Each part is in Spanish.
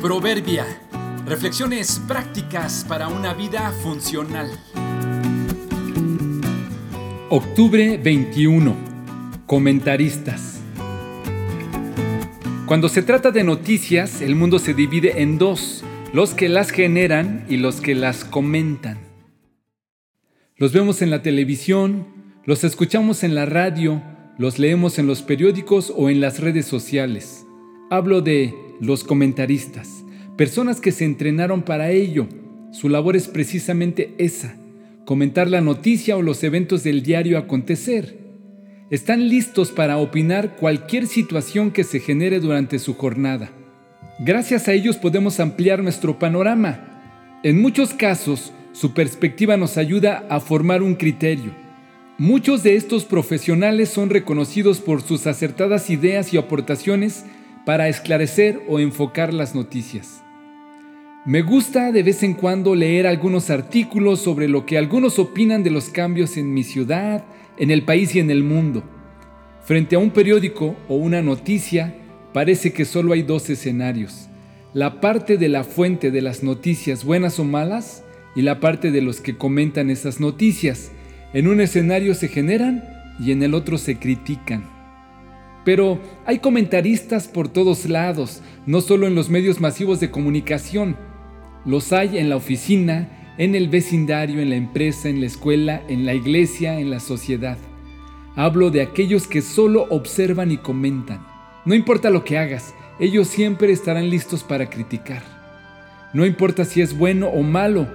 Proverbia. Reflexiones prácticas para una vida funcional. Octubre 21. Comentaristas. Cuando se trata de noticias, el mundo se divide en dos, los que las generan y los que las comentan. Los vemos en la televisión, los escuchamos en la radio, los leemos en los periódicos o en las redes sociales. Hablo de los comentaristas, personas que se entrenaron para ello. Su labor es precisamente esa, comentar la noticia o los eventos del diario acontecer. Están listos para opinar cualquier situación que se genere durante su jornada. Gracias a ellos podemos ampliar nuestro panorama. En muchos casos, su perspectiva nos ayuda a formar un criterio. Muchos de estos profesionales son reconocidos por sus acertadas ideas y aportaciones para esclarecer o enfocar las noticias. Me gusta de vez en cuando leer algunos artículos sobre lo que algunos opinan de los cambios en mi ciudad, en el país y en el mundo. Frente a un periódico o una noticia, parece que solo hay dos escenarios. La parte de la fuente de las noticias buenas o malas y la parte de los que comentan esas noticias. En un escenario se generan y en el otro se critican. Pero hay comentaristas por todos lados, no solo en los medios masivos de comunicación. Los hay en la oficina, en el vecindario, en la empresa, en la escuela, en la iglesia, en la sociedad. Hablo de aquellos que solo observan y comentan. No importa lo que hagas, ellos siempre estarán listos para criticar. No importa si es bueno o malo,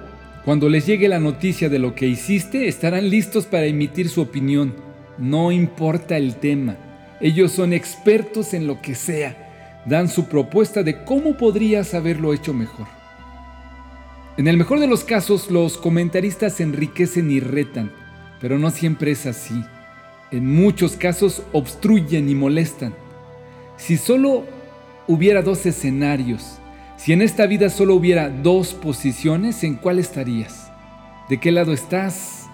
cuando les llegue la noticia de lo que hiciste, estarán listos para emitir su opinión. No importa el tema. Ellos son expertos en lo que sea. Dan su propuesta de cómo podrías haberlo hecho mejor. En el mejor de los casos, los comentaristas enriquecen y retan, pero no siempre es así. En muchos casos obstruyen y molestan. Si solo hubiera dos escenarios, si en esta vida solo hubiera dos posiciones, ¿en cuál estarías? ¿De qué lado estás?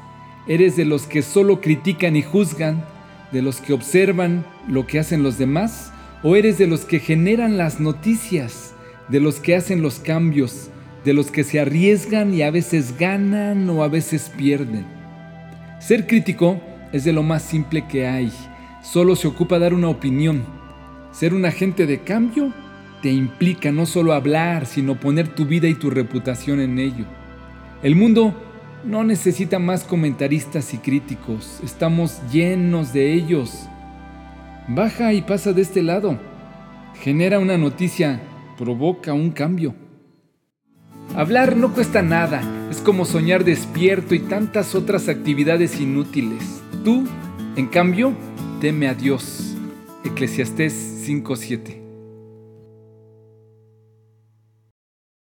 ¿Eres de los que solo critican y juzgan? De los que observan lo que hacen los demás o eres de los que generan las noticias, de los que hacen los cambios, de los que se arriesgan y a veces ganan o a veces pierden? Ser crítico es de lo más simple que hay. Solo se ocupa dar una opinión. Ser un agente de cambio te implica no solo hablar, sino poner tu vida y tu reputación en ello. El mundo no necesita más comentaristas y críticos, estamos llenos de ellos. Baja y pasa de este lado. Genera una noticia, provoca un cambio. Hablar no cuesta nada, es como soñar despierto y tantas otras actividades inútiles. Tú, en cambio, teme a Dios. Eclesiastés 5:7